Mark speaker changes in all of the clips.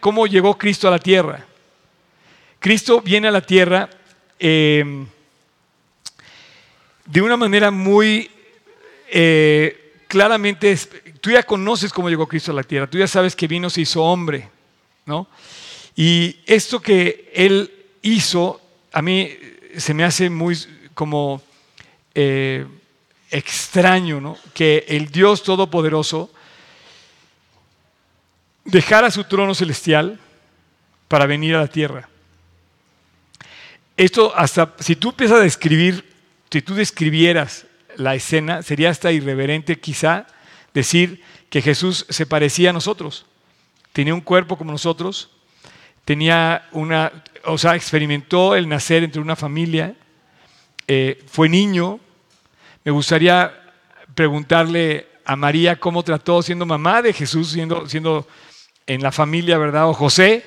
Speaker 1: cómo llegó Cristo a la tierra. Cristo viene a la tierra eh, de una manera muy eh, claramente, tú ya conoces cómo llegó Cristo a la tierra, tú ya sabes que vino, se hizo hombre, ¿no? Y esto que Él hizo, a mí se me hace muy como eh, extraño, ¿no? Que el Dios Todopoderoso dejara su trono celestial para venir a la tierra. Esto hasta, si tú empiezas a describir, si tú describieras la escena, sería hasta irreverente quizá decir que Jesús se parecía a nosotros. Tenía un cuerpo como nosotros, tenía una, o sea, experimentó el nacer entre una familia, eh, fue niño. Me gustaría preguntarle a María cómo trató siendo mamá de Jesús, siendo, siendo en la familia, ¿verdad? O José,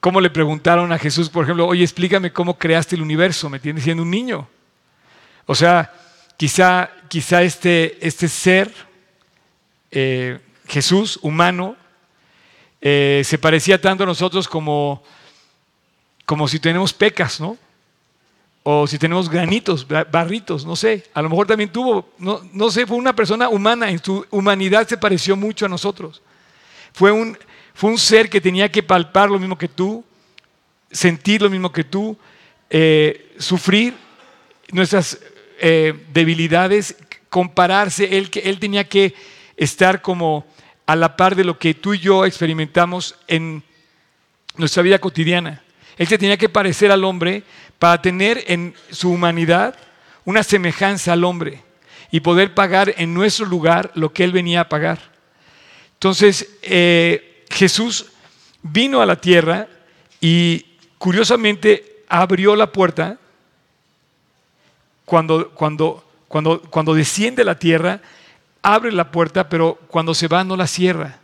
Speaker 1: cómo le preguntaron a Jesús, por ejemplo, oye, explícame cómo creaste el universo, ¿me entiendes? Siendo un niño. O sea, quizá, quizá este, este ser, eh, Jesús, humano, eh, se parecía tanto a nosotros como, como si tenemos pecas, ¿no? O si tenemos granitos, barritos, no sé. A lo mejor también tuvo, no, no sé, fue una persona humana, en su humanidad se pareció mucho a nosotros. Fue un, fue un ser que tenía que palpar lo mismo que tú, sentir lo mismo que tú, eh, sufrir nuestras eh, debilidades, compararse. Él, él tenía que estar como a la par de lo que tú y yo experimentamos en nuestra vida cotidiana. Él se tenía que parecer al hombre para tener en su humanidad una semejanza al hombre y poder pagar en nuestro lugar lo que Él venía a pagar. Entonces, eh, Jesús vino a la tierra y curiosamente abrió la puerta cuando, cuando, cuando, cuando desciende la tierra, abre la puerta, pero cuando se va no la cierra.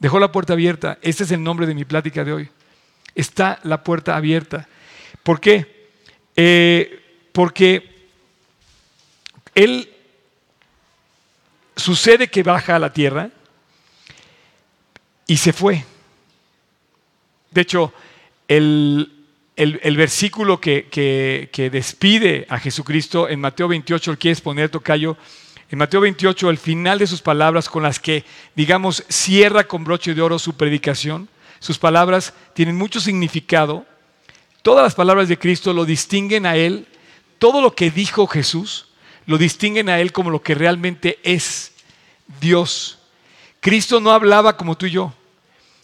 Speaker 1: Dejó la puerta abierta. Este es el nombre de mi plática de hoy. Está la puerta abierta. ¿Por qué? Eh, porque Él sucede que baja a la tierra y se fue. De hecho, el, el, versículo que, que, despide a Jesucristo en Mateo 28, ¿lo quieres poner, Tocayo? En Mateo 28, el final de sus palabras con las que, digamos, cierra con broche de oro su predicación, sus palabras tienen mucho significado. Todas las palabras de Cristo lo distinguen a Él, todo lo que dijo Jesús, lo distinguen a Él como lo que realmente es Dios. Cristo no hablaba como tú y yo.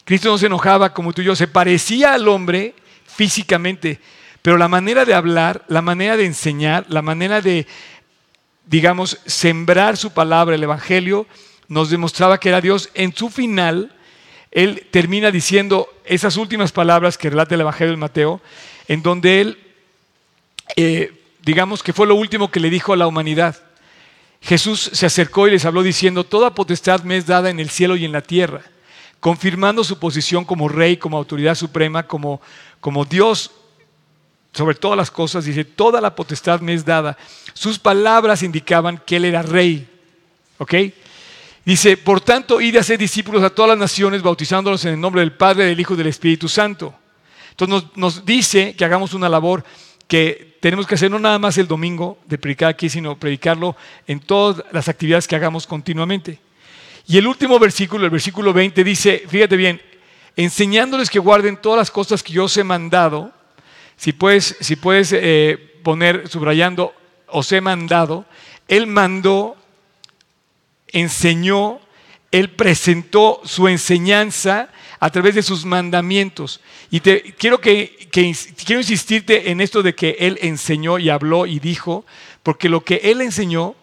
Speaker 1: Cristo no se enojaba como tú y yo. Se parecía al hombre físicamente, pero la manera de hablar, la manera de enseñar, la manera de, digamos, sembrar su palabra, el Evangelio, nos demostraba que era Dios. En su final, Él termina diciendo esas últimas palabras que relata el Evangelio de Mateo, en donde Él, eh, digamos que fue lo último que le dijo a la humanidad. Jesús se acercó y les habló diciendo, Toda potestad me es dada en el cielo y en la tierra, confirmando su posición como rey, como autoridad suprema, como, como Dios sobre todas las cosas. Dice, Toda la potestad me es dada. Sus palabras indicaban que Él era rey. ¿Ok? Dice, por tanto, id a ser discípulos a todas las naciones, bautizándolos en el nombre del Padre, del Hijo y del Espíritu Santo. Entonces nos, nos dice que hagamos una labor que tenemos que hacer no nada más el domingo de predicar aquí, sino predicarlo en todas las actividades que hagamos continuamente. Y el último versículo, el versículo 20, dice, fíjate bien, enseñándoles que guarden todas las cosas que yo os he mandado, si puedes, si puedes eh, poner subrayando, os he mandado, Él mandó, enseñó, Él presentó su enseñanza a través de sus mandamientos. Y te, quiero, que, quiero insistirte en esto de que Él enseñó y habló y dijo, porque lo que Él enseñó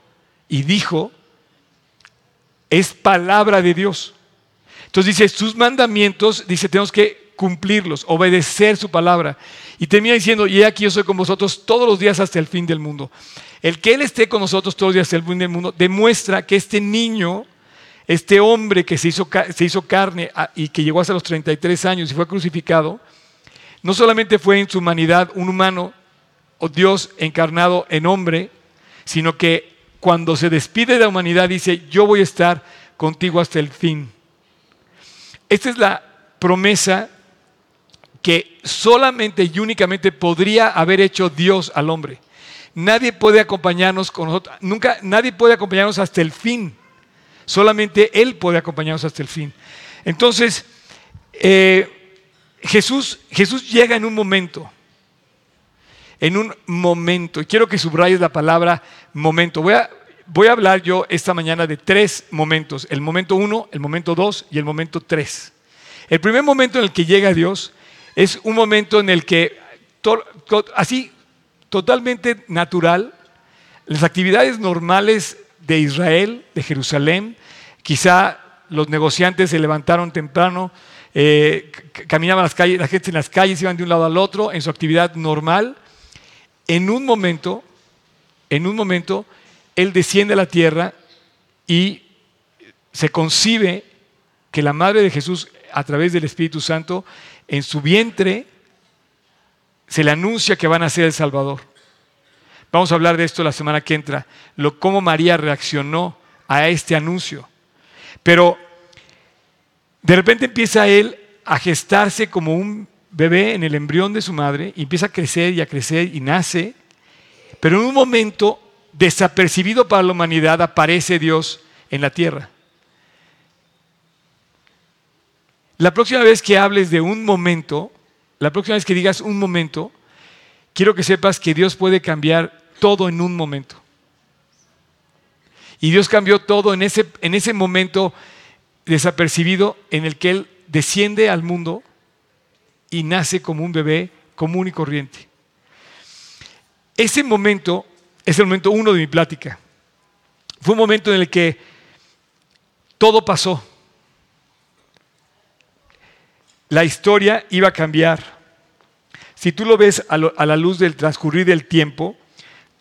Speaker 1: y dijo es palabra de Dios. Entonces dice, sus mandamientos, dice, tenemos que cumplirlos, obedecer su palabra. Y termina diciendo, y aquí yo soy con vosotros todos los días hasta el fin del mundo. El que Él esté con nosotros todos los días hasta el fin del mundo demuestra que este niño este hombre que se hizo, carne ah, y que llegó hasta los 33 años y fue crucificado, no solamente fue en su humanidad un humano o Dios encarnado en hombre, sino que cuando se despide de la humanidad dice, yo voy a estar contigo hasta el fin. esta es la promesa que solamente y únicamente podría haber hecho Dios al hombre. Nadie puede acompañarnos con nosotros, nunca, nadie puede acompañarnos hasta el fin. Solamente Él puede acompañarnos hasta el fin. Entonces, eh, Jesús, Jesús llega en un momento, en un momento, y quiero que subrayes la palabra momento. Voy a, voy a hablar yo esta mañana de tres momentos, el momento uno, el momento dos y el momento tres. El primer momento en el que llega Dios es un momento en el que, así, totalmente natural, las actividades normales de Israel, de Jerusalén, quizá los negociantes se levantaron temprano, eh, caminaban las calles, la gente en las calles iban de un lado al otro en su actividad normal. En un momento, en un momento, Él desciende a la tierra y se concibe que la madre de Jesús, a través del Espíritu Santo, en su vientre se le anuncia que van a ser el Salvador. Vamos a hablar de esto la semana que entra, cómo María reaccionó a este anuncio. Pero de repente empieza él a gestarse como un bebé en el embrión de su madre, y empieza a crecer y a crecer y nace, pero en un momento desapercibido para la humanidad aparece Dios en la tierra. La próxima vez que hables de un momento, la próxima vez que digas un momento, quiero que sepas que Dios puede cambiar todo en un momento. Y Dios cambió todo en ese, en ese momento desapercibido en el que Él desciende al mundo y nace como un bebé común y corriente. Ese momento es el momento uno de mi plática. Fue un momento en el que todo pasó la historia iba a cambiar. Si tú lo ves a, la luz del transcurrir del tiempo,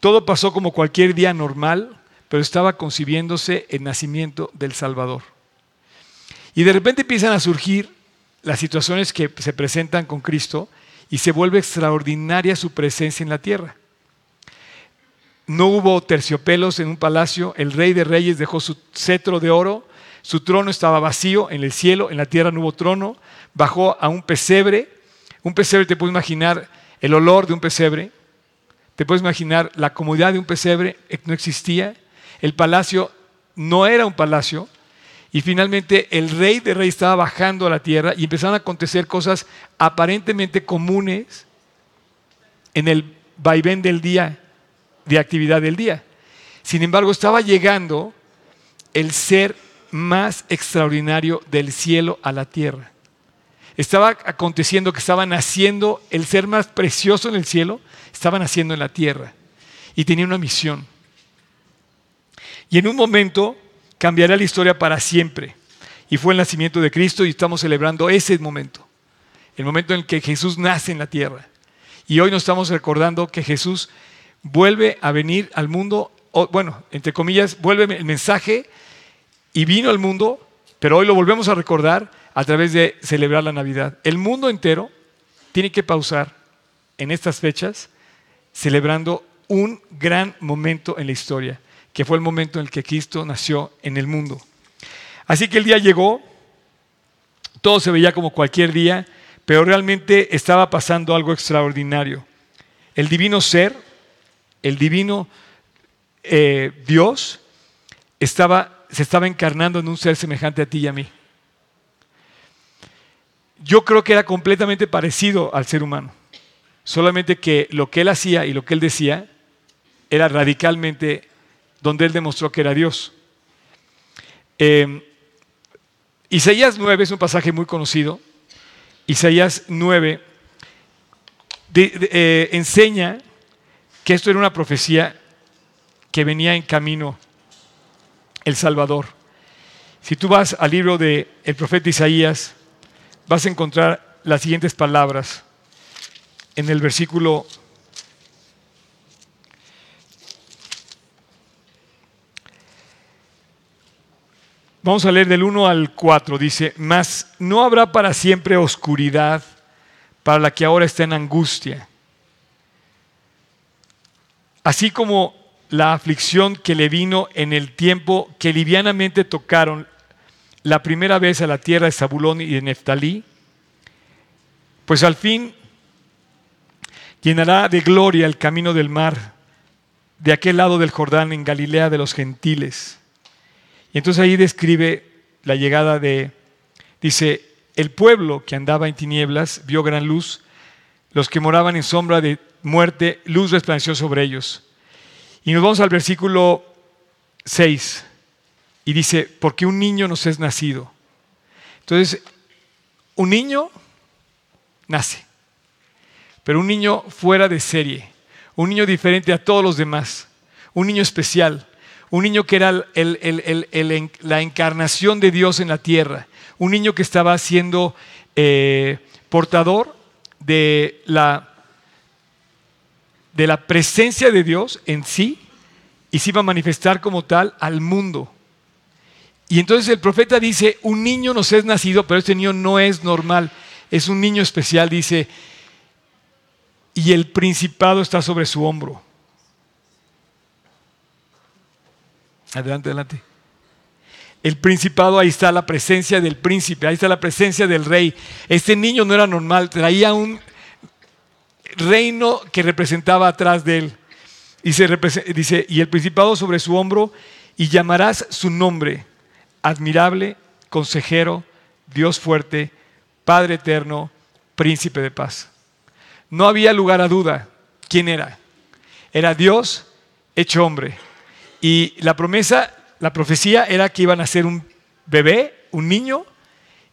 Speaker 1: todo pasó como cualquier día normal, pero estaba concibiéndose el nacimiento del Salvador. Y de repente empiezan a surgir las situaciones que se presentan con Cristo y se vuelve extraordinaria su presencia en la tierra. No hubo terciopelos en un palacio, el rey de reyes dejó su cetro de oro, su trono estaba vacío en el cielo, en la tierra no hubo trono, bajó a un pesebre. Un pesebre, te puedes imaginar el olor de un pesebre, te puedes imaginar la comodidad de un pesebre, no existía. El palacio no era un palacio. Y finalmente el rey de rey estaba bajando a la tierra y empezaron a acontecer cosas aparentemente comunes en el vaivén del día, de actividad del día. Sin embargo, estaba llegando el ser más extraordinario del cielo a la tierra. Estaba aconteciendo que estaba naciendo el ser más precioso en el cielo, estaba naciendo en la tierra y tenía una misión. Y en un momento cambiará la historia para siempre. Y fue el nacimiento de Cristo y estamos celebrando ese momento, el momento en el que Jesús nace en la tierra. Y hoy nos estamos recordando que Jesús vuelve a venir al mundo, bueno, entre comillas, vuelve el mensaje y vino al mundo, pero hoy lo volvemos a recordar a través de celebrar la Navidad. El mundo entero tiene que pausar en estas fechas celebrando un gran momento en la historia, que fue el momento en el que Cristo nació en el mundo. Así que el día llegó, todo se veía como cualquier día, pero realmente estaba pasando algo extraordinario. El divino ser, el divino eh, Dios, estaba se estaba encarnando en un ser semejante a ti y a mí. Yo creo que era completamente parecido al ser humano, solamente que lo que él hacía y lo que él decía era radicalmente donde él demostró que era Dios. Eh, Isaías 9 es un pasaje muy conocido. Isaías 9 eh, enseña que esto era una profecía que venía en camino el Salvador. Si tú vas al libro del el profeta Isaías, vas a encontrar las siguientes palabras en el versículo Vamos a leer del 1 al 4. Dice, mas no habrá para siempre oscuridad para la que ahora está en angustia. Así como la aflicción que le vino en el tiempo que livianamente tocaron la primera vez a la tierra de Zabulón y de Neftalí, pues al fin llenará de gloria el camino del mar, de aquel lado del Jordán, en Galilea de los gentiles. Y entonces ahí describe la llegada de, dice, el pueblo que andaba en tinieblas vio gran luz, los que moraban en sombra de muerte, luz resplandeció sobre ellos. Y nos vamos al versículo 6 y dice, porque un niño nos es nacido. Entonces, un niño nace, pero un niño fuera de serie, un niño diferente a todos los demás, un niño especial, un niño que era la encarnación de Dios en la tierra, un niño que estaba siendo eh, portador de la, de la presencia de Dios en sí y se iba a manifestar como tal al mundo. Y entonces el profeta dice, un niño nos es nacido, pero este niño no es normal, es un niño especial, dice, y el principado está sobre su hombro. Adelante, adelante. El principado, ahí está la presencia del príncipe, ahí está la presencia del rey. Este niño no era normal, traía un reino que representaba atrás de él. Y dice, y el principado sobre su hombro, y llamarás su nombre admirable, consejero, Dios fuerte, Padre eterno, príncipe de paz. No había lugar a duda quién era. Era Dios hecho hombre. Y la promesa, la profecía era que iban a ser un bebé, un niño,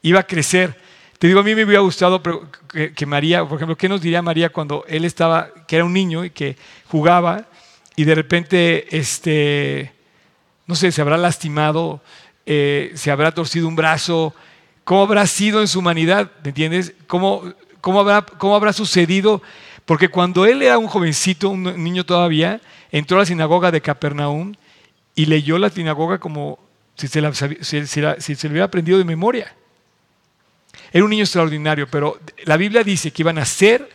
Speaker 1: iba a crecer. Te digo, a mí me hubiera gustado que, María, por ejemplo, ¿qué nos diría María cuando él estaba, que era un niño y que jugaba y de repente, este, no sé, se habrá lastimado, eh, se habrá torcido un brazo, cómo habrá sido en su humanidad, ¿me entiendes? ¿Cómo, cómo, habrá, ¿Cómo habrá sucedido? Porque cuando él era un jovencito, un niño todavía, entró a la sinagoga de Capernaum y leyó la sinagoga como si se, la, si, se hubiera aprendido de memoria. Era un niño extraordinario, pero la Biblia dice que iban a ser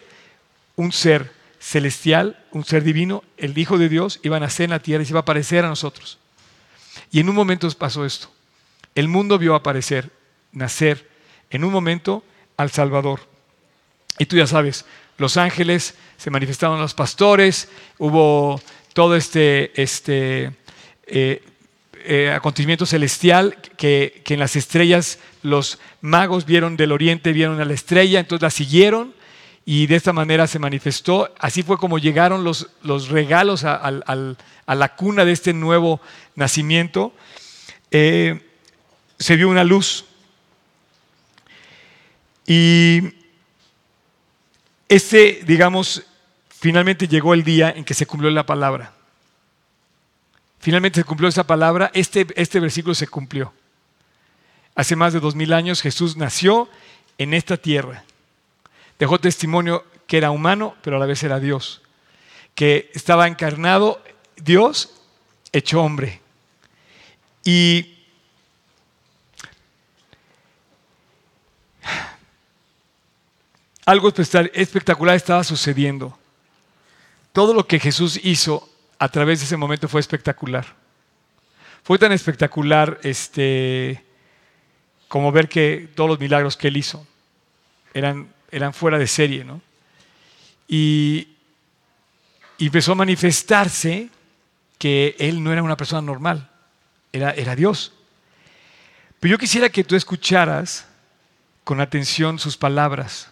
Speaker 1: un ser celestial, un ser divino, el Hijo de Dios, iba a nacer en la tierra y se iba a aparecer a nosotros. Y en un momento pasó esto. El mundo vio aparecer, nacer, en un momento al Salvador. Y tú ya sabes, los ángeles se manifestaron los pastores, hubo todo este, este eh, eh, acontecimiento celestial que, que, en las estrellas los magos vieron del oriente, vieron a la estrella, entonces la siguieron y de esta manera se manifestó. Así fue como llegaron los, los regalos a, a, la cuna de este nuevo nacimiento. Eh, se vio una luz. Y ese, digamos, finalmente llegó el día en que se cumplió la palabra. Finalmente se cumplió esa palabra, este, este versículo se cumplió. Hace más de dos mil años Jesús nació en esta tierra. Dejó testimonio que era humano, pero a la vez era Dios. Que estaba encarnado Dios hecho hombre. Y algo espectacular estaba sucediendo. Todo lo que Jesús hizo a través de ese momento fue espectacular. Fue tan espectacular este, como ver que todos los milagros que él hizo eran, eran fuera de serie. ¿no? Y, empezó a manifestarse que él no era una persona normal, era, era Dios. Pero yo quisiera que tú escucharas con atención sus palabras.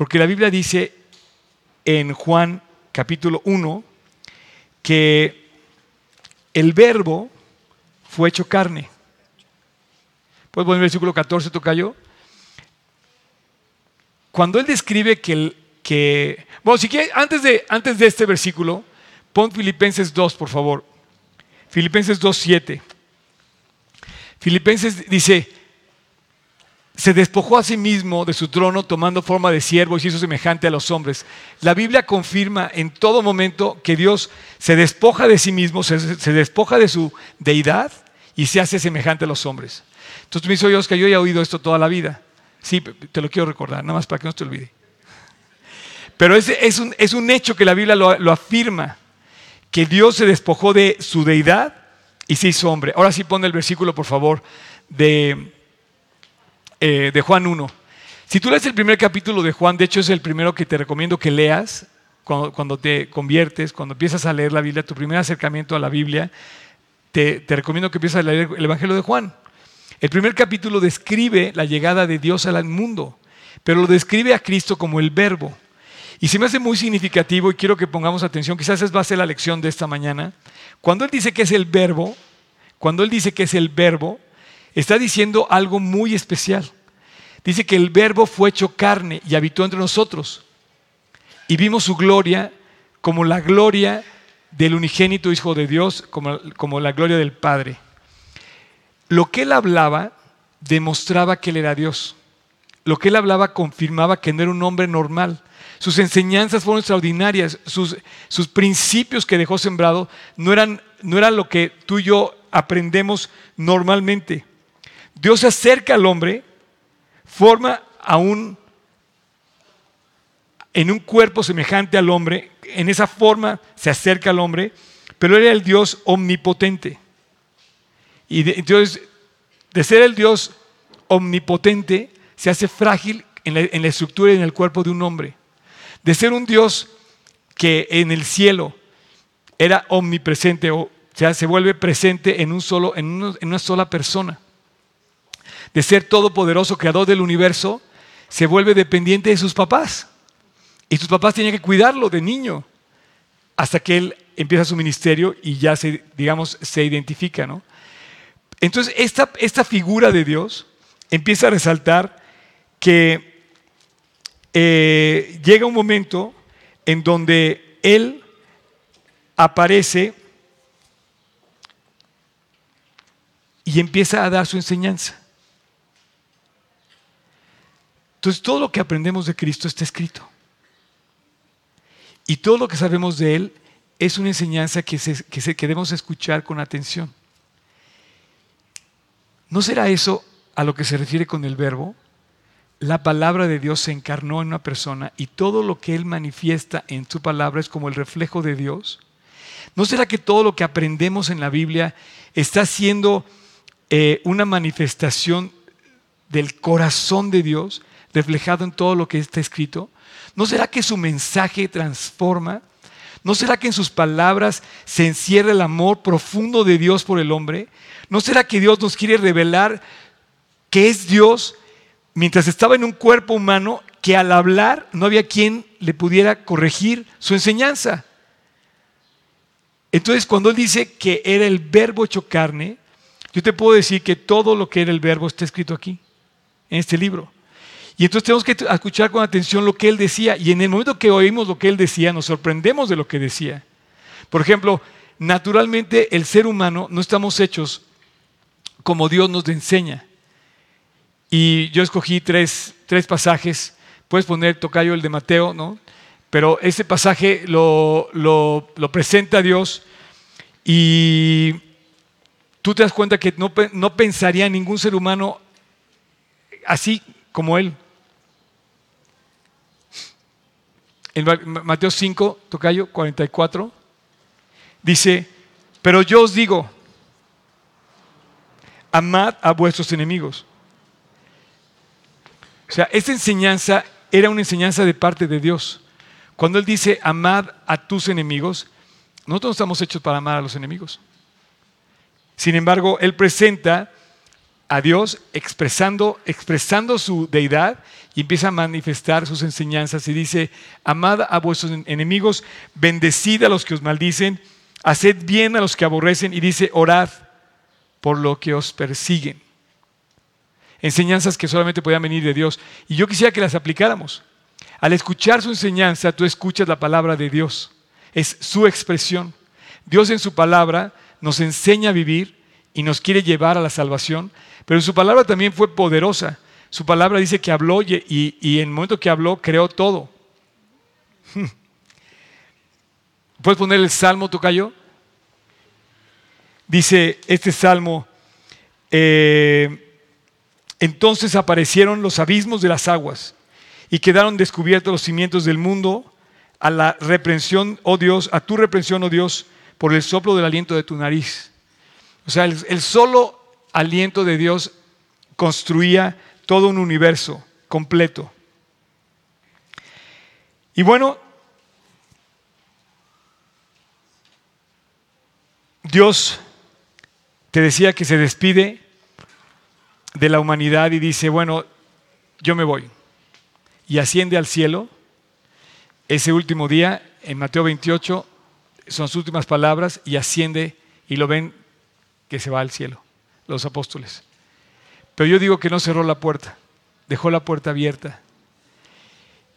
Speaker 1: Porque la Biblia dice en Juan capítulo 1 que el verbo fue hecho carne. ¿Puedes poner el versículo 14, tocayo? Cuando él describe que el, que, bueno, si quieres, antes de, antes de este versículo, pon Filipenses 2, por favor. Filipenses 2, 7. Filipenses dice, se despojó a sí mismo de su trono tomando forma de siervo y se hizo semejante a los hombres. La Biblia confirma en todo momento que Dios se despoja de sí mismo, se, despoja de su deidad y se hace semejante a los hombres. Entonces me dice, Dios, que yo he oído esto toda la vida. Sí, te lo quiero recordar, nada más para que no te olvide. Pero es, es, un, hecho que la Biblia lo, lo afirma, que Dios se despojó de su deidad y se hizo hombre. Ahora sí pone el versículo, por favor, de, eh, de Juan 1. Si tú lees el primer capítulo de Juan, de hecho es el primero que te recomiendo que leas cuando, te conviertes, cuando empiezas a leer la Biblia, tu primer acercamiento a la Biblia, te, recomiendo que empieces a leer el Evangelio de Juan. El primer capítulo describe la llegada de Dios al mundo, pero lo describe a Cristo como el verbo. Y se me hace muy significativo y quiero que pongamos atención, quizás esa va a ser la lección de esta mañana. Cuando Él dice que es el verbo, cuando Él dice que es el verbo, está diciendo algo muy especial. Dice que el verbo fue hecho carne y habitó entre nosotros. Y vimos su gloria como la gloria del unigénito Hijo de Dios, como, como la gloria del Padre. Lo que él hablaba demostraba que él era Dios. Lo que él hablaba confirmaba que no era un hombre normal. Sus enseñanzas fueron extraordinarias. Sus, sus principios que dejó sembrado no eran, no eran lo que tú y yo aprendemos normalmente. Dios se acerca al hombre forma a un, en un cuerpo semejante al hombre, en esa forma se acerca al hombre, pero era el Dios omnipotente. Y entonces, de ser el Dios omnipotente, se hace frágil en la, estructura y en el cuerpo de un hombre. De ser un Dios que en el cielo era omnipresente, o sea, se vuelve presente en, un solo, en una sola persona de ser todopoderoso, creador del universo, se vuelve dependiente de sus papás. Y sus papás tienen que cuidarlo de niño hasta que él empieza su ministerio y ya se, digamos, se identifica, ¿no? Entonces, esta, esta figura de Dios empieza a resaltar que eh, llega un momento en donde Él aparece y empieza a dar su enseñanza. Entonces todo lo que aprendemos de Cristo está escrito. Y todo lo que sabemos de Él es una enseñanza que, se, que, debemos escuchar con atención. ¿No será eso a lo que se refiere con el verbo? La palabra de Dios se encarnó en una persona y todo lo que Él manifiesta en su palabra es como el reflejo de Dios. ¿No será que todo lo que aprendemos en la Biblia está siendo eh, una manifestación del corazón de Dios? Reflejado en todo lo que está escrito? ¿No será que su mensaje transforma? ¿No será que en sus palabras se encierra el amor profundo de Dios por el hombre? ¿No será que Dios nos quiere revelar que es Dios mientras estaba en un cuerpo humano que al hablar no había quien le pudiera corregir su enseñanza? Entonces, cuando él dice que era el verbo hecho carne, yo te puedo decir que todo lo que era el verbo está escrito aquí, en este libro. Y entonces tenemos que escuchar con atención lo que él decía. Y en el momento que oímos lo que él decía, nos sorprendemos de lo que decía. Por ejemplo, naturalmente el ser humano no estamos hechos como Dios nos enseña. Y yo escogí tres, pasajes. Puedes poner tocayo el de Mateo, ¿no? Pero ese pasaje lo, lo, presenta Dios y tú te das cuenta que no, no pensaría ningún ser humano así como él. En Mateo 5, tocayo 44, dice, pero yo os digo, amad a vuestros enemigos. O sea, esta enseñanza era una enseñanza de parte de Dios. Cuando Él dice, amad a tus enemigos, nosotros no estamos hechos para amar a los enemigos. Sin embargo, Él presenta a Dios expresando, expresando su deidad y empieza a manifestar sus enseñanzas y dice, amad a vuestros enemigos, bendecid a los que os maldicen, haced bien a los que aborrecen y dice, orad por lo que os persiguen. Enseñanzas que solamente podían venir de Dios. Y yo quisiera que las aplicáramos. Al escuchar su enseñanza, tú escuchas la palabra de Dios. Es su expresión. Dios en su palabra nos enseña a vivir y nos quiere llevar a la salvación pero su palabra también fue poderosa. Su palabra dice que habló y, en el momento que habló creó todo. ¿Puedes poner el salmo, Tocayo? Dice este salmo, eh, entonces aparecieron los abismos de las aguas y quedaron descubiertos los cimientos del mundo a la reprensión, oh Dios, a tu reprensión, oh Dios, por el soplo del aliento de tu nariz. O sea, el solo aliento de Dios construía todo un universo completo. Y bueno, Dios te decía que se despide de la humanidad y dice, bueno, yo me voy. Y asciende al cielo. Ese último día, en Mateo 28, son sus últimas palabras y asciende y lo ven que se va al cielo, los apóstoles. Pero yo digo que no cerró la puerta, dejó la puerta abierta.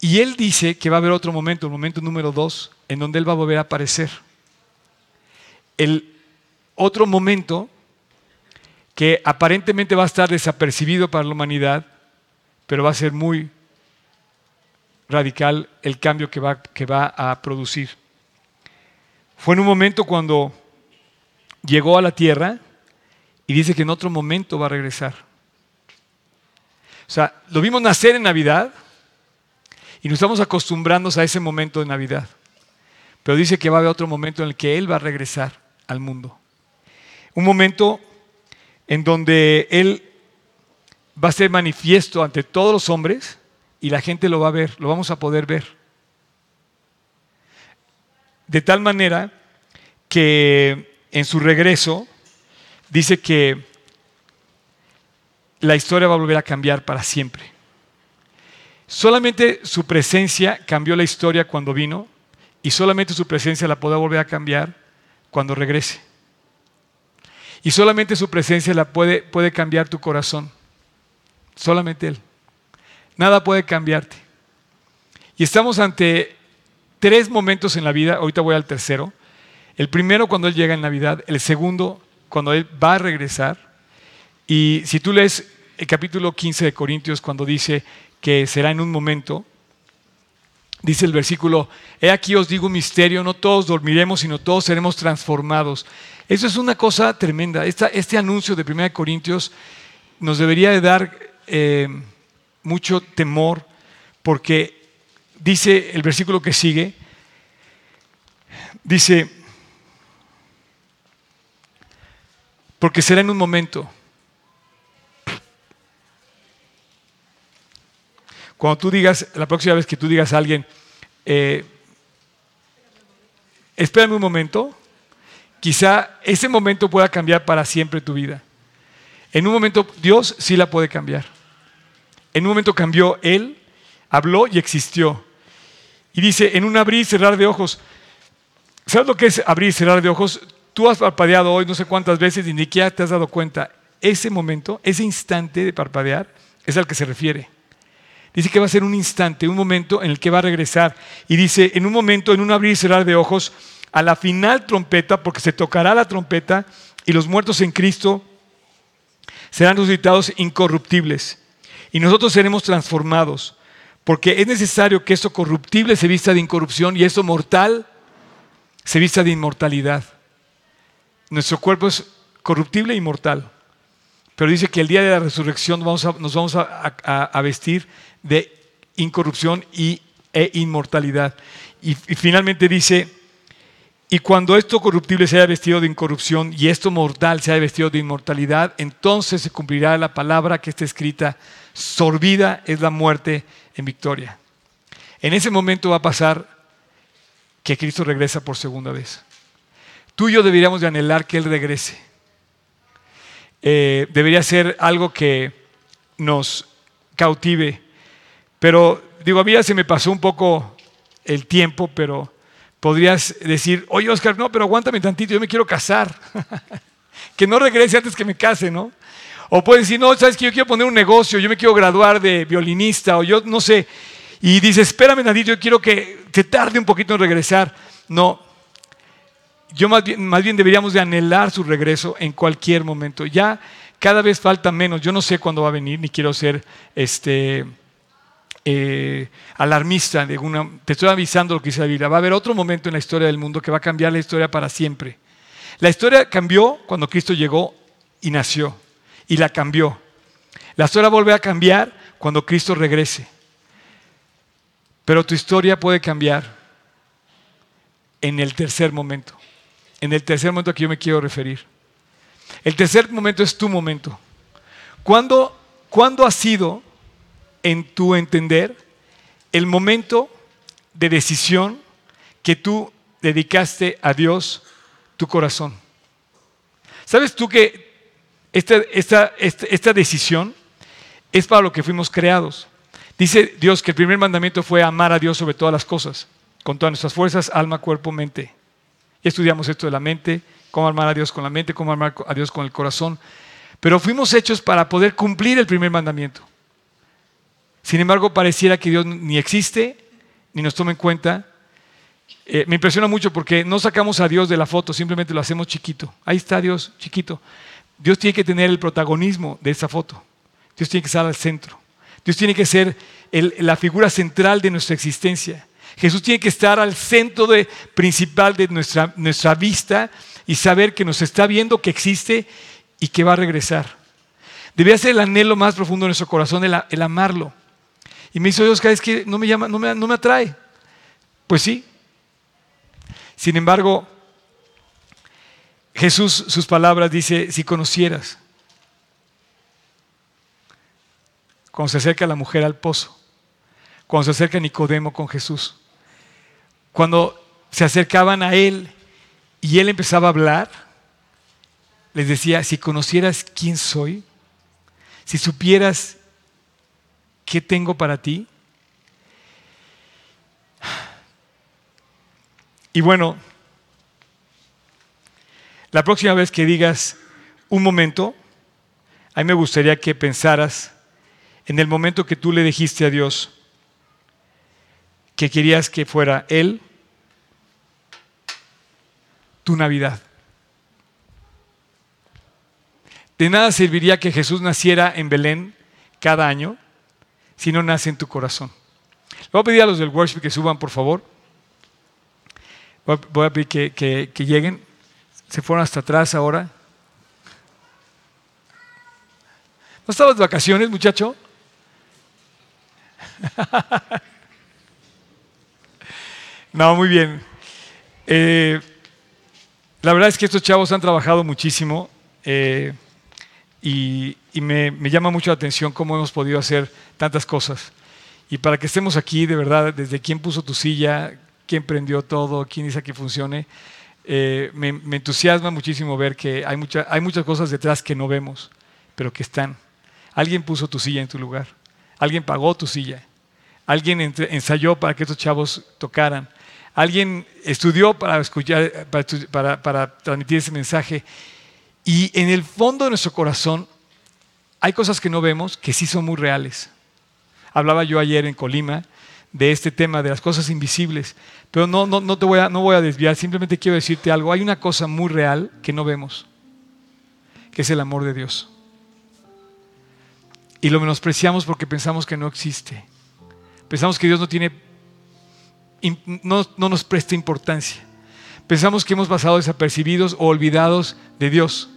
Speaker 1: Y él dice que va a haber otro momento, el momento número dos, en donde él va a volver a aparecer. El otro momento que aparentemente va a estar desapercibido para la humanidad, pero va a ser muy radical el cambio que va, que va a producir. Fue en un momento cuando llegó a la tierra y dice que en otro momento va a regresar. O sea, lo vimos nacer en Navidad y nos estamos acostumbrando a ese momento de Navidad. Pero dice que va a haber otro momento en el que Él va a regresar al mundo. Un momento en donde Él va a ser manifiesto ante todos los hombres y la gente lo va a ver, lo vamos a poder ver. De tal manera que en su regreso dice que la historia va a volver a cambiar para siempre. Solamente su presencia cambió la historia cuando vino y solamente su presencia la podrá volver a cambiar cuando regrese. Y solamente su presencia la puede, puede cambiar tu corazón. Solamente Él. Nada puede cambiarte. Y estamos ante tres momentos en la vida. Ahorita voy al tercero. El primero cuando Él llega en Navidad. El segundo cuando Él va a regresar. Y si tú lees el capítulo 15 de Corintios cuando dice que será en un momento, dice el versículo, he aquí os digo un misterio, no todos dormiremos, sino todos seremos transformados. Eso es una cosa tremenda. este anuncio de 1 Corintios nos debería de dar eh, mucho temor porque dice el versículo que sigue, dice, porque será en un momento. Cuando tú digas, la próxima vez que tú digas a alguien, eh, espérame un momento, quizá ese momento pueda cambiar para siempre tu vida. En un momento Dios sí la puede cambiar. En un momento cambió Él, habló y existió. Y dice, en un abrir y cerrar de ojos. ¿Sabes lo que es abrir y cerrar de ojos? Tú has parpadeado hoy no sé cuántas veces y ni siquiera te has dado cuenta. Ese momento, ese instante de parpadear, es al que se refiere. Dice que va a ser un instante, un momento en el que va a regresar. Y dice, en un momento, en un abrir y cerrar de ojos, a la final trompeta, porque se tocará la trompeta y los muertos en Cristo serán resucitados incorruptibles. Y nosotros seremos transformados, porque es necesario que esto corruptible se vista de incorrupción y esto mortal se vista de inmortalidad. Nuestro cuerpo es corruptible e inmortal, pero dice que el día de la resurrección nos vamos a, vestir de incorrupción y, e inmortalidad. y finalmente dice, y cuando esto corruptible se haya vestido de incorrupción y esto mortal se haya vestido de inmortalidad, entonces se cumplirá la palabra que está escrita, sorbida es la muerte en victoria. En ese momento va a pasar que Cristo regresa por segunda vez. Tú y yo deberíamos de anhelar que Él regrese. Eh, debería ser algo que nos cautive. Pero digo, a mí ya se me pasó un poco el tiempo, pero podrías decir, oye Oscar, no, pero aguántame tantito, yo me quiero casar. que no regrese antes que me case, ¿no? O puedes decir, no, sabes que yo quiero poner un negocio, yo me quiero graduar de violinista, o yo no sé. Y dices, espérame tantito, yo quiero que tarde un poquito en regresar. No, yo más bien, deberíamos de anhelar su regreso en cualquier momento. Ya cada vez falta menos, yo no sé cuándo va a venir, ni quiero ser este eh, alarmista, de te estoy avisando lo que dice la Biblia, va a haber otro momento en la historia del mundo que va a cambiar la historia para siempre. La historia cambió cuando Cristo llegó y nació, y la cambió. La historia vuelve a cambiar cuando Cristo regrese. Pero tu historia puede cambiar en el tercer momento, en el tercer momento que yo me quiero referir. El tercer momento es tu momento. Cuando ¿cuándo ha sido, en tu entender, el momento de decisión que tú dedicaste a Dios tu corazón? ¿Sabes tú que esta, esta, esta, decisión es para lo que fuimos creados? Dice Dios que el primer mandamiento fue amar a Dios sobre todas las cosas, con todas nuestras fuerzas, alma, cuerpo, mente. Estudiamos esto de la mente, cómo amar a Dios con la mente, cómo amar a Dios con el corazón. Pero fuimos hechos para poder cumplir el primer mandamiento. Sin embargo, pareciera que Dios ni existe, ni nos toma en cuenta. Eh, me impresiona mucho porque no sacamos a Dios de la foto, simplemente lo hacemos chiquito. Ahí está Dios, chiquito. Dios tiene que tener el protagonismo de esa foto. Dios tiene que estar al centro. Dios tiene que ser la figura central de nuestra existencia. Jesús tiene que estar al centro principal de nuestra, nuestra vista y saber que nos está viendo, que existe y que va a regresar. Debía ser el anhelo más profundo de nuestro corazón, el, amarlo. Y me dice Dios, es que no me, llama, no, me, no me atrae. Pues sí. Sin embargo, Jesús, sus palabras, dice, si conocieras, cuando se acerca la mujer al pozo, cuando se acerca Nicodemo con Jesús, cuando se acercaban a él y él empezaba a hablar, les decía, si conocieras quién soy, si supieras qué tengo para ti. Y bueno, la próxima vez que digas un momento, a mí me gustaría que pensaras en el momento que tú le dijiste a Dios que querías que fuera Él tu Navidad. De nada serviría que Jesús naciera en Belén cada año si no nace en tu corazón. Le voy a pedir a los del worship que suban, por favor. Voy a pedir que, que lleguen. Se fueron hasta atrás ahora. ¿No estabas de vacaciones, muchacho? no, muy bien. Eh, la verdad es que estos chavos han trabajado muchísimo eh, y, me, llama mucho la atención cómo hemos podido hacer tantas cosas. Y para que estemos aquí, de verdad, desde quién puso tu silla, quién prendió todo, quién dice que funcione, eh, me, entusiasma muchísimo ver que hay, hay muchas cosas detrás que no vemos, pero que están. Alguien puso tu silla en tu lugar, alguien pagó tu silla, alguien ensayó para que estos chavos tocaran. Alguien estudió para escuchar, para, transmitir ese mensaje. Y en el fondo de nuestro corazón hay cosas que no vemos que sí son muy reales. Hablaba yo ayer en Colima de este tema de las cosas invisibles, pero no, no, no te voy a, no voy a desviar, simplemente quiero decirte algo. Hay una cosa muy real que no vemos, que es el amor de Dios. Y lo menospreciamos porque pensamos que no existe. Pensamos que Dios no tiene no, nos presta importancia. Pensamos que hemos pasado desapercibidos o olvidados de Dios.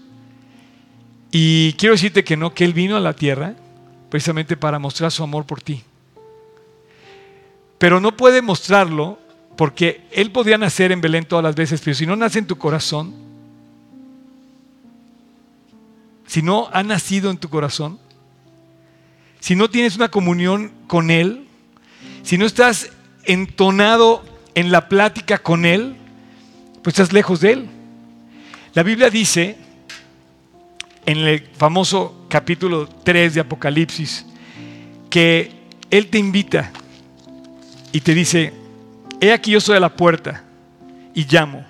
Speaker 1: Y quiero decirte que no, que Él vino a la tierra precisamente para mostrar su amor por ti. Pero no puede mostrarlo porque Él podría nacer en Belén todas las veces, pero si no nace en tu corazón, si no ha nacido en tu corazón, si no tienes una comunión con Él, si no estás entonado en la plática con Él, pues estás lejos de Él. La Biblia dice, en el famoso capítulo 3 de Apocalipsis, que Él te invita y te dice, he aquí yo soy a la puerta y llamo.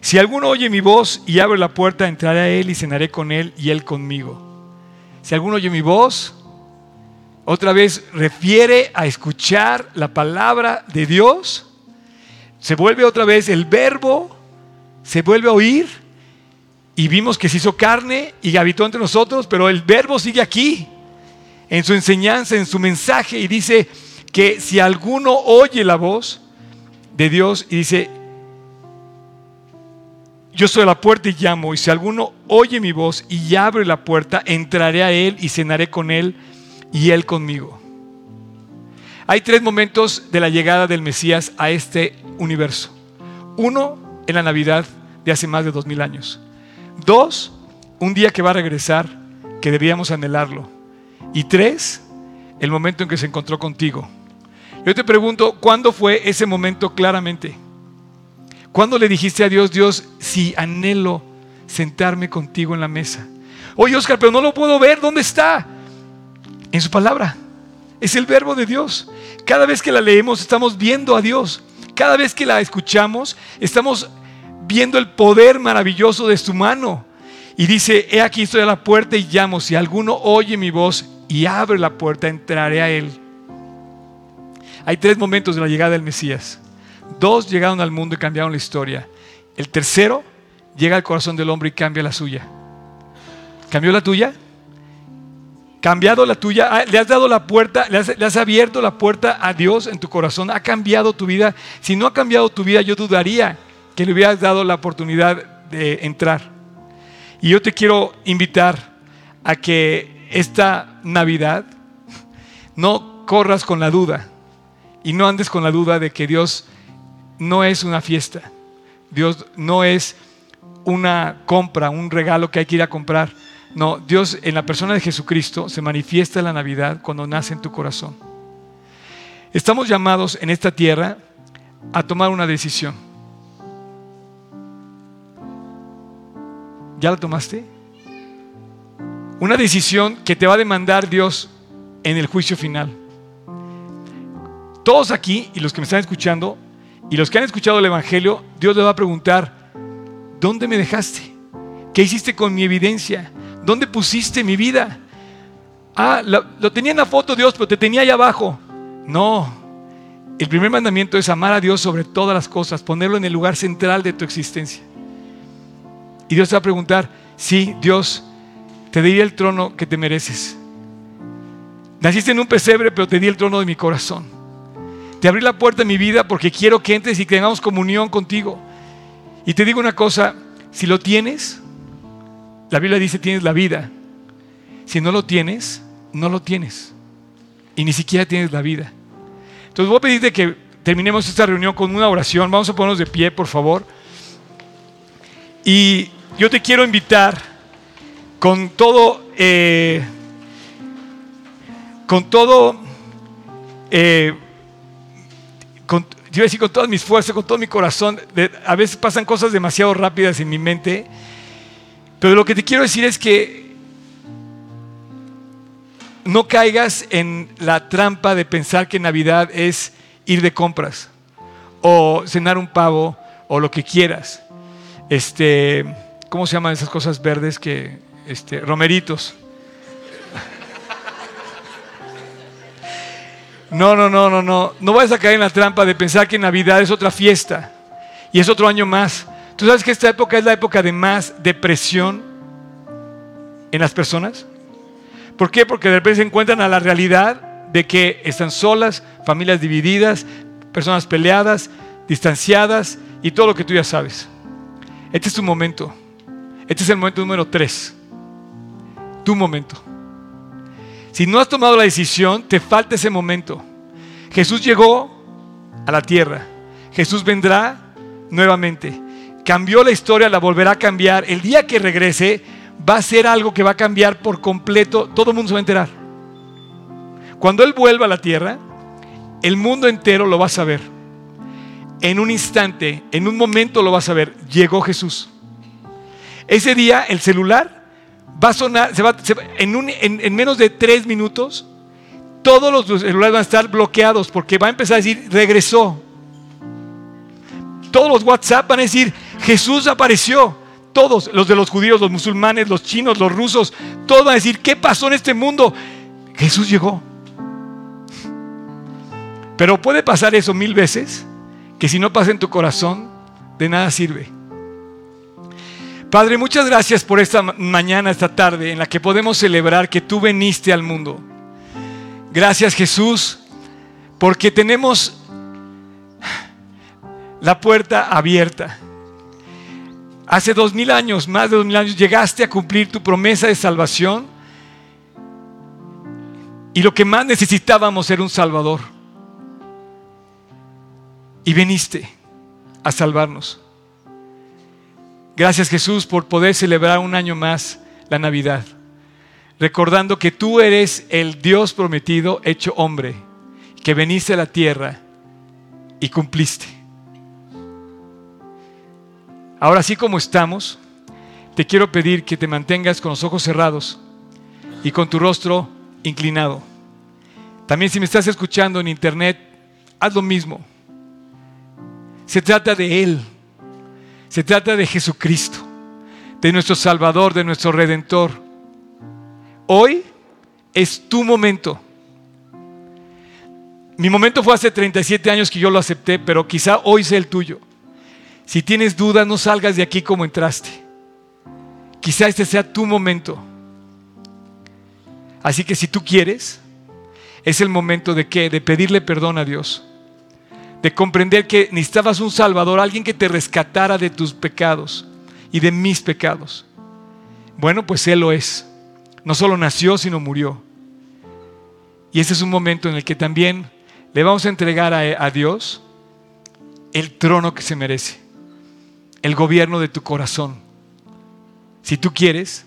Speaker 1: Si alguno oye mi voz y abre la puerta, entraré a Él y cenaré con Él y Él conmigo. Si alguno oye mi voz otra vez refiere a escuchar la palabra de Dios. Se vuelve otra vez el verbo, se vuelve a oír y vimos que se hizo carne y habitó entre nosotros, pero el verbo sigue aquí, en su enseñanza, en su mensaje y dice que si alguno oye la voz de Dios y dice, yo soy la puerta y llamo, y si alguno oye mi voz y abre la puerta, entraré a él y cenaré con él y Él conmigo. Hay tres momentos de la llegada del Mesías a este universo. Uno, en la Navidad de hace más de dos mil años. Dos, un día que va a regresar, que debíamos anhelarlo. Y tres, el momento en que se encontró contigo. Yo te pregunto, ¿cuándo fue ese momento claramente? ¿Cuándo le dijiste a Dios, Dios, si anhelo sentarme contigo en la mesa? Oye, Oscar, pero no lo puedo ver, ¿dónde está? En su palabra. Es el verbo de Dios. Cada vez que la leemos estamos viendo a Dios. Cada vez que la escuchamos estamos viendo el poder maravilloso de su mano. Y dice, he aquí estoy a la puerta y llamo. Si alguno oye mi voz y abre la puerta, entraré a él. Hay tres momentos de la llegada del Mesías. Dos llegaron al mundo y cambiaron la historia. El tercero llega al corazón del hombre y cambia la suya. ¿Cambió la tuya? Cambiado la tuya, ah, le has dado la puerta, le has, abierto la puerta a Dios en tu corazón, ha cambiado tu vida. Si no ha cambiado tu vida, yo dudaría que le hubieras dado la oportunidad de entrar. Y yo te quiero invitar a que esta Navidad no corras con la duda y no andes con la duda de que Dios no es una fiesta, Dios no es una compra, un regalo que hay que ir a comprar. No, Dios en la persona de Jesucristo se manifiesta en la Navidad cuando nace en tu corazón. Estamos llamados en esta tierra a tomar una decisión. ¿Ya la tomaste? Una decisión que te va a demandar Dios en el juicio final. Todos aquí y los que me están escuchando y los que han escuchado el Evangelio, Dios le va a preguntar, ¿dónde me dejaste? ¿Qué hiciste con mi evidencia? ¿Dónde pusiste mi vida? Ah, lo, tenía en la foto Dios, pero te tenía ahí abajo. No. El primer mandamiento es amar a Dios sobre todas las cosas, ponerlo en el lugar central de tu existencia. Y Dios te va a preguntar, sí, Dios, te di el trono que te mereces. Naciste en un pesebre, pero te di el trono de mi corazón. Te abrí la puerta de mi vida porque quiero que entres y tengamos comunión contigo. Y te digo una cosa, si lo tienes, la Biblia dice tienes la vida. Si no lo tienes, no lo tienes. Y ni siquiera tienes la vida. Entonces voy a pedirte que terminemos esta reunión con una oración. Vamos a ponernos de pie, por favor. Y yo te quiero invitar con todo, eh, con todo, eh, con, yo decir con todas mis fuerzas, con todo mi corazón. a veces pasan cosas demasiado rápidas en mi mente pero lo que te quiero decir es que no caigas en la trampa de pensar que Navidad es ir de compras o cenar un pavo o lo que quieras. Este, ¿cómo se llaman esas cosas verdes que este, romeritos? No, no, no, no, no. No vayas a caer en la trampa de pensar que Navidad es otra fiesta y es otro año más. ¿Tú sabes que esta época es la época de más depresión en las personas? ¿Por qué? Porque de repente se encuentran a la realidad de que están solas, familias divididas, personas peleadas, distanciadas y todo lo que tú ya sabes. Este es tu momento. Este es el momento número tres. Tu momento. Si no has tomado la decisión, te falta ese momento. Jesús llegó a la tierra. Jesús vendrá nuevamente cambió la historia, la volverá a cambiar. El día que regrese va a ser algo que va a cambiar por completo. Todo el mundo se va a enterar. Cuando Él vuelva a la tierra, el mundo entero lo va a saber. En un instante, en un momento lo va a saber. Llegó Jesús. Ese día el celular va a sonar, en, en menos de tres minutos, todos los celulares van a estar bloqueados porque va a empezar a decir, regresó. Todos los WhatsApp van a decir, Jesús apareció. Todos, los de los judíos, los musulmanes, los chinos, los rusos, todos van a decir, ¿qué pasó en este mundo? Jesús llegó. Pero puede pasar eso mil veces, que si no pasa en tu corazón, de nada sirve. Padre, muchas gracias por esta mañana, esta tarde, en la que podemos celebrar que tú veniste al mundo. Gracias Jesús, porque tenemos la puerta abierta. Hace dos mil años, más de dos mil años, llegaste a cumplir tu promesa de salvación. Y lo que más necesitábamos era un Salvador. Y viniste a salvarnos. Gracias Jesús por poder celebrar un año más la Navidad. recordando que tú eres el Dios prometido hecho hombre, que veniste a la tierra y cumpliste. Ahora así como estamos, te quiero pedir que te mantengas con los ojos cerrados y con tu rostro inclinado. También si me estás escuchando en internet, haz lo mismo. Se trata de Él. Se trata de Jesucristo, de nuestro Salvador, de nuestro Redentor. Hoy es tu momento. Mi momento fue hace 37 años que yo lo acepté, pero quizá hoy sea el tuyo. Si tienes dudas, no salgas de aquí como entraste. Quizá este sea tu momento. Así que si tú quieres, es el momento de qué? De pedirle perdón a Dios. De comprender que necesitabas un Salvador, alguien que te rescatara de tus pecados y de mis pecados. Bueno, pues Él lo es. No solo nació, sino murió. Y ese es un momento en el que también le vamos a entregar a, a Dios el trono que se merece, el gobierno de tu corazón. Si tú quieres,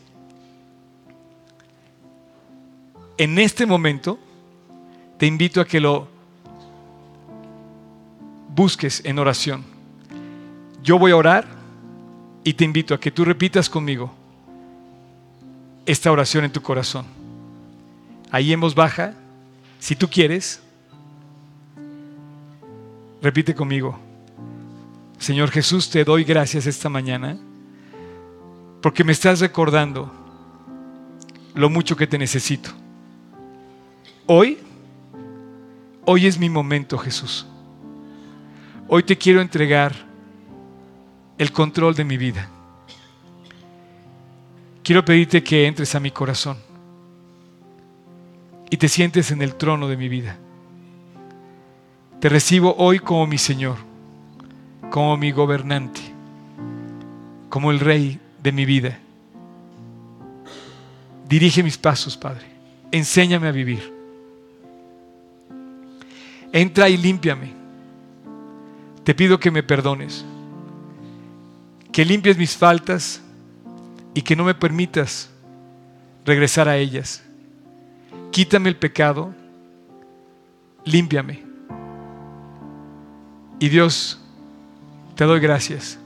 Speaker 1: en este momento te invito a que lo busques en oración. Yo voy a orar y te invito a que tú repitas conmigo esta oración en tu corazón. Ahí en voz baja, si tú quieres, repite conmigo. Señor Jesús, te doy gracias esta mañana porque me estás recordando lo mucho que te necesito. Hoy, hoy es mi momento, Jesús. Hoy te quiero entregar el control de mi vida. Quiero pedirte que entres a mi corazón y te sientes en el trono de mi vida. Te recibo hoy como mi Señor, como mi gobernante, como el Rey de mi vida. Dirige mis pasos, Padre. Enséñame a vivir. Entra y límpiame. Te pido que me perdones, que limpies mis faltas y que no me permitas regresar a ellas. Quítame el pecado, límpiame. Y Dios, te doy gracias,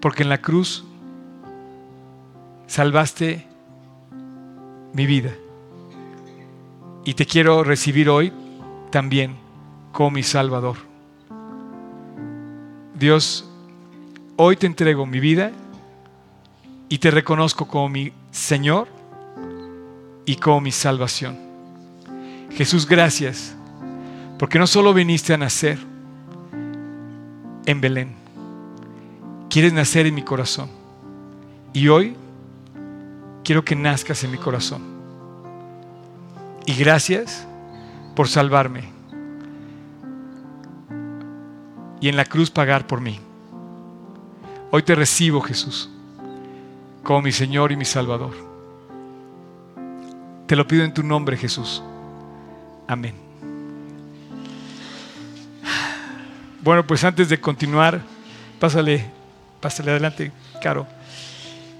Speaker 1: porque en la cruz salvaste mi vida. Y te quiero recibir hoy también como mi Salvador. Dios, hoy te entrego mi vida y te reconozco como mi Señor y como mi salvación. Jesús, gracias, porque no solo viniste a nacer en Belén, quieres nacer en mi corazón. Y hoy quiero que nazcas en mi corazón. Y gracias por salvarme y en la cruz pagar por mí. Hoy te recibo, Jesús, como mi Señor y mi Salvador. Te lo pido en tu nombre, Jesús. Amén. Bueno, pues antes de continuar, pásale, pásale adelante, Caro.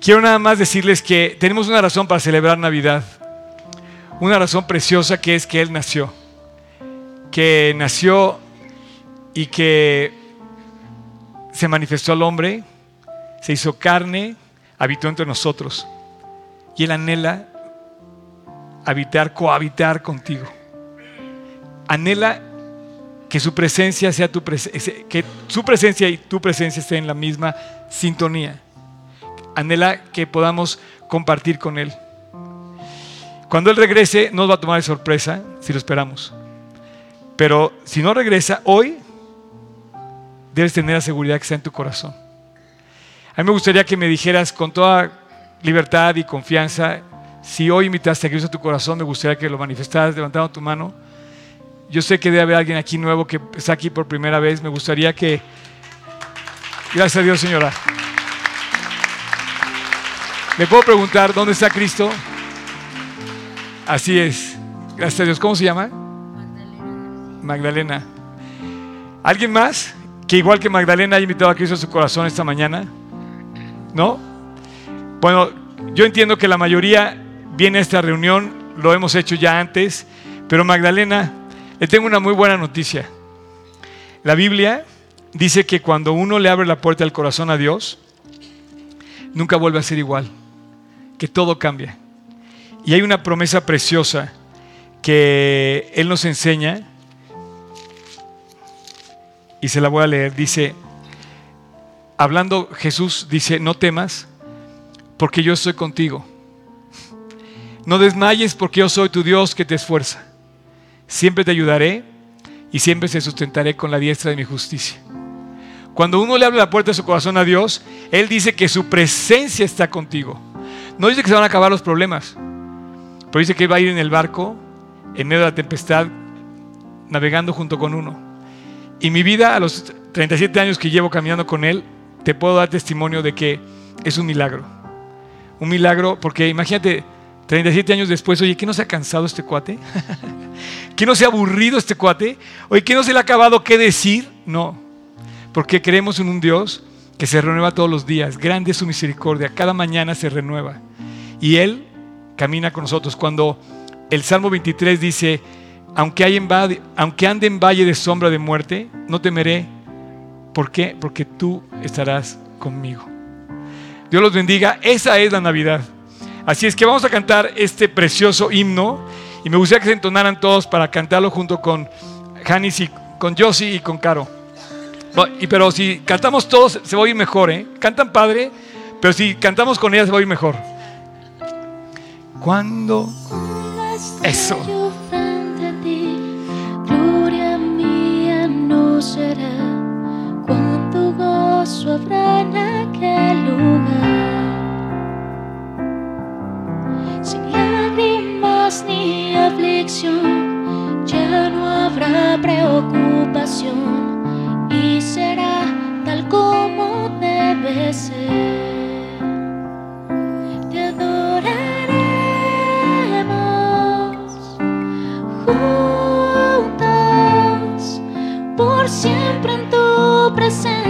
Speaker 1: Quiero nada más decirles que tenemos una razón para celebrar Navidad. Una razón preciosa que es que Él nació que nació y que se manifestó al hombre, se hizo carne, habitó entre nosotros. Y Él anhela habitar, cohabitar contigo. Anhela que su presencia sea tu que su presencia y tu presencia estén en la misma sintonía. Anhela que podamos compartir con Él. Cuando Él regrese, nos va a tomar de sorpresa si lo esperamos. Pero si no regresa hoy, debes tener la seguridad que está en tu corazón. A mí me gustaría que me dijeras con toda libertad y confianza, si hoy invitaste a Cristo a tu corazón, me gustaría que lo manifestaras levantando tu mano. Yo sé que debe haber alguien aquí nuevo que está aquí por primera vez. Me gustaría que... Gracias a Dios, señora. ¿Me puedo preguntar dónde está Cristo? Así es. Gracias a Dios. ¿Cómo se llama? Magdalena. ¿Alguien más que igual que Magdalena haya invitado a Cristo a su corazón esta mañana? ¿No? Bueno, yo entiendo que la mayoría viene a esta reunión, lo hemos hecho ya antes, pero Magdalena, le tengo una muy buena noticia. La Biblia dice que cuando uno le abre la puerta del corazón a Dios, nunca vuelve a ser igual, que todo cambia. Y hay una promesa preciosa que Él nos enseña, y se la voy a leer, dice, hablando Jesús, dice, no temas, porque yo estoy contigo. No desmayes, porque yo soy tu Dios que te esfuerza. Siempre te ayudaré y siempre te sustentaré con la diestra de mi justicia. Cuando uno le abre la puerta de su corazón a Dios, Él dice que su presencia está contigo. No dice que se van a acabar los problemas, pero dice que va a ir en el barco, en medio de la tempestad, navegando junto con uno. Y mi vida, a los 37 años que llevo caminando con Él, te puedo dar testimonio de que es un milagro. Un milagro, porque imagínate, 37 años después, oye, ¿qué no se ha cansado este cuate? ¿Qué no se ha aburrido este cuate? Oye, ¿qué no se le ha acabado qué decir? No, porque creemos en un Dios que se renueva todos los días. Grande es su misericordia, cada mañana se renueva. Y Él camina con nosotros. Cuando el Salmo 23 dice, aunque, hay en aunque ande en valle de sombra de muerte, no temeré. ¿Por qué? Porque tú estarás conmigo. Dios los bendiga. Esa es la Navidad. Así es que vamos a cantar este precioso himno y me gustaría que se entonaran todos para cantarlo junto con Janis y con Josie y con Caro. Y, pero si cantamos todos se va a oír mejor, ¿eh? Cantan padre, pero si cantamos con ellas se va a oír mejor. Cuando eso.
Speaker 2: Gloria no será cuando gozo habrá en. Ni aflicción, ya no habrá preocupación y será tal como debe ser. Te adoraremos juntos por siempre en tu presencia.